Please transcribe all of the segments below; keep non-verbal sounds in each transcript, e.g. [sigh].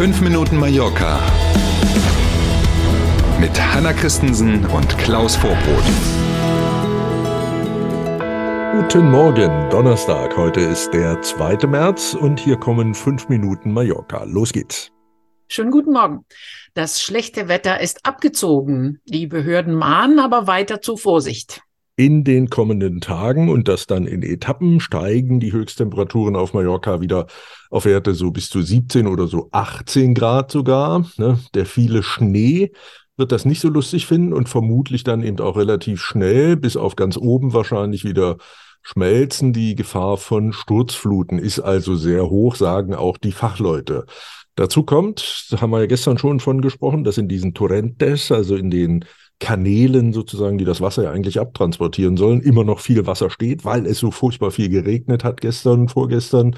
5 Minuten Mallorca mit Hanna Christensen und Klaus Vorbrot. Guten Morgen, Donnerstag. Heute ist der 2. März und hier kommen 5 Minuten Mallorca. Los geht's. Schönen guten Morgen. Das schlechte Wetter ist abgezogen. Die Behörden mahnen aber weiter zu Vorsicht. In den kommenden Tagen und das dann in Etappen steigen die Höchsttemperaturen auf Mallorca wieder auf Werte so bis zu 17 oder so 18 Grad sogar. Ne? Der viele Schnee wird das nicht so lustig finden und vermutlich dann eben auch relativ schnell bis auf ganz oben wahrscheinlich wieder schmelzen. Die Gefahr von Sturzfluten ist also sehr hoch, sagen auch die Fachleute. Dazu kommt, haben wir ja gestern schon von gesprochen, dass in diesen Torrentes, also in den Kanälen sozusagen, die das Wasser ja eigentlich abtransportieren sollen, immer noch viel Wasser steht, weil es so furchtbar viel geregnet hat gestern, vorgestern.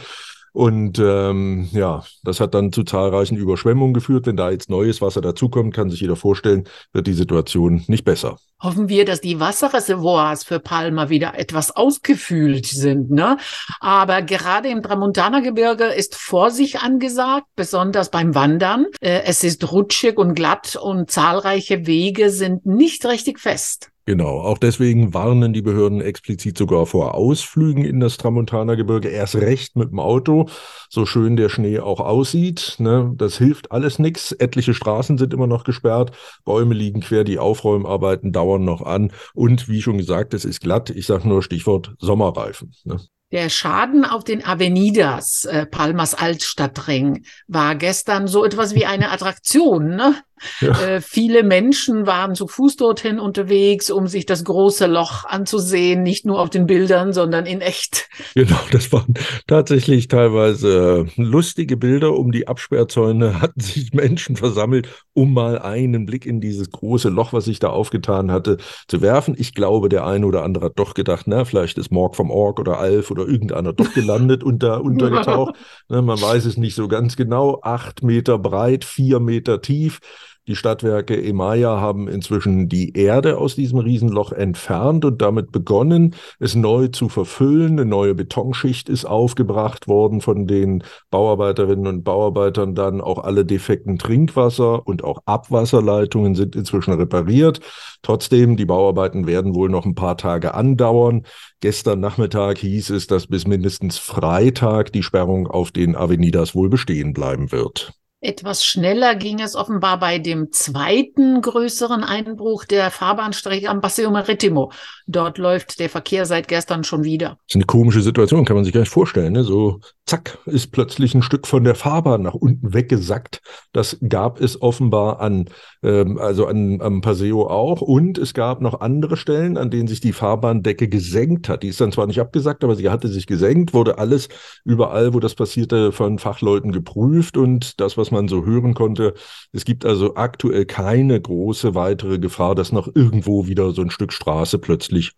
Und ähm, ja, das hat dann zu zahlreichen Überschwemmungen geführt. Wenn da jetzt neues Wasser dazukommt, kann sich jeder vorstellen, wird die Situation nicht besser. Hoffen wir, dass die Wasserreservoirs für Palma wieder etwas ausgefüllt sind. Ne? Aber gerade im Tramontana-Gebirge ist Vorsicht angesagt, besonders beim Wandern. Äh, es ist rutschig und glatt und zahlreiche Wege sind nicht richtig fest. Genau, auch deswegen warnen die Behörden explizit sogar vor Ausflügen in das Tramontana-Gebirge, erst recht mit dem Auto, so schön der Schnee auch aussieht. Ne? Das hilft alles nichts. Etliche Straßen sind immer noch gesperrt, Bäume liegen quer, die Aufräumarbeiten dauern noch an und wie schon gesagt, es ist glatt. Ich sage nur Stichwort Sommerreifen. Ne? Der Schaden auf den Avenidas, äh, Palmas Altstadtring, war gestern so etwas wie eine Attraktion. Ne? Ja. Äh, viele Menschen waren zu Fuß dorthin unterwegs, um sich das große Loch anzusehen, nicht nur auf den Bildern, sondern in echt. Genau, das waren tatsächlich teilweise lustige Bilder. Um die Absperrzäune [laughs] hatten sich Menschen versammelt, um mal einen Blick in dieses große Loch, was sich da aufgetan hatte, zu werfen. Ich glaube, der eine oder andere hat doch gedacht, na, vielleicht ist Morg vom Org oder Alf oder irgendeiner doch gelandet und da [laughs] untergetaucht. Ne, man weiß es nicht so ganz genau. Acht Meter breit, vier Meter tief. Die Stadtwerke Emaya haben inzwischen die Erde aus diesem Riesenloch entfernt und damit begonnen, es neu zu verfüllen. Eine neue Betonschicht ist aufgebracht worden von den Bauarbeiterinnen und Bauarbeitern. Dann auch alle defekten Trinkwasser und auch Abwasserleitungen sind inzwischen repariert. Trotzdem, die Bauarbeiten werden wohl noch ein paar Tage andauern. Gestern Nachmittag hieß es, dass bis mindestens Freitag die Sperrung auf den Avenidas wohl bestehen bleiben wird. Etwas schneller ging es offenbar bei dem zweiten größeren Einbruch der Fahrbahnstrecke am Paseo Maritimo. Dort läuft der Verkehr seit gestern schon wieder. Das ist eine komische Situation, kann man sich gar nicht vorstellen. Ne? So zack, ist plötzlich ein Stück von der Fahrbahn nach unten weggesackt. Das gab es offenbar an, ähm, also an, am Paseo auch. Und es gab noch andere Stellen, an denen sich die Fahrbahndecke gesenkt hat. Die ist dann zwar nicht abgesackt, aber sie hatte sich gesenkt, wurde alles überall, wo das passierte, von Fachleuten geprüft. Und das, was man so hören konnte. Es gibt also aktuell keine große weitere Gefahr, dass noch irgendwo wieder so ein Stück Straße plötzlich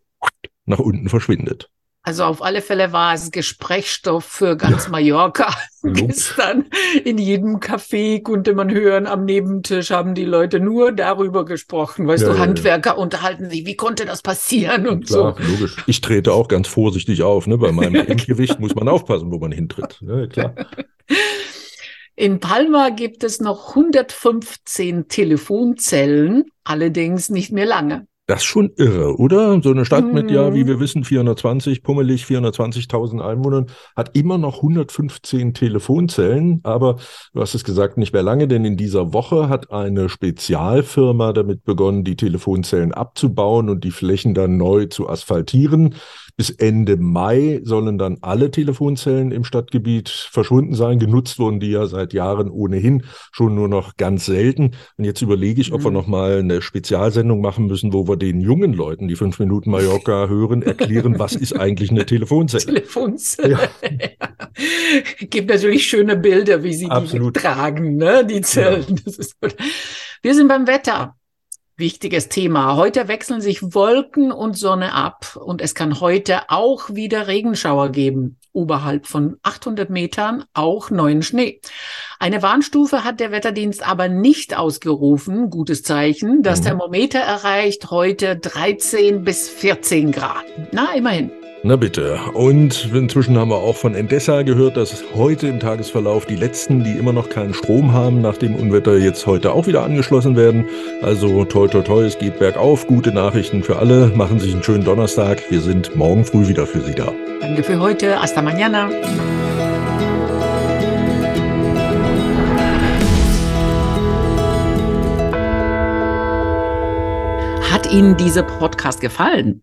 nach unten verschwindet. Also auf alle Fälle war es Gesprächsstoff für ganz ja. Mallorca. [laughs] Gestern in jedem Café konnte man hören, am Nebentisch haben die Leute nur darüber gesprochen. Weißt ja, du, ja, Handwerker unterhalten sich, wie konnte das passieren und klar, so. Logisch. Ich trete auch ganz vorsichtig auf. Ne? Bei [laughs] meinem Gewicht muss man aufpassen, wo man hintritt. Ne? Klar. [laughs] In Palma gibt es noch 115 Telefonzellen, allerdings nicht mehr lange. Das ist schon irre, oder? So eine Stadt mit, ja, wie mhm. wir wissen, 420, pummelig 420.000 Einwohnern, hat immer noch 115 Telefonzellen. Aber du hast es gesagt, nicht mehr lange, denn in dieser Woche hat eine Spezialfirma damit begonnen, die Telefonzellen abzubauen und die Flächen dann neu zu asphaltieren. Bis Ende Mai sollen dann alle Telefonzellen im Stadtgebiet verschwunden sein. Genutzt wurden die ja seit Jahren ohnehin schon nur noch ganz selten. Und jetzt überlege ich, ob mhm. wir nochmal eine Spezialsendung machen müssen, wo wir den jungen Leuten, die fünf Minuten Mallorca hören, erklären, was ist eigentlich eine Telefonzelle. [laughs] Telefonzelle. Ja. [laughs] Gibt natürlich schöne Bilder, wie sie Absolut. die tragen, ne? die Zellen. Ja. Wir sind beim Wetter. Wichtiges Thema. Heute wechseln sich Wolken und Sonne ab und es kann heute auch wieder Regenschauer geben. Oberhalb von 800 Metern auch neuen Schnee. Eine Warnstufe hat der Wetterdienst aber nicht ausgerufen. Gutes Zeichen. Das mhm. Thermometer erreicht heute 13 bis 14 Grad. Na, immerhin. Na bitte. Und inzwischen haben wir auch von Endesa gehört, dass heute im Tagesverlauf die letzten, die immer noch keinen Strom haben, nach dem Unwetter jetzt heute auch wieder angeschlossen werden. Also toi toi toi, es geht bergauf. Gute Nachrichten für alle. Machen Sie sich einen schönen Donnerstag. Wir sind morgen früh wieder für Sie da. Danke für heute. Hasta mañana. Hat Ihnen dieser Podcast gefallen?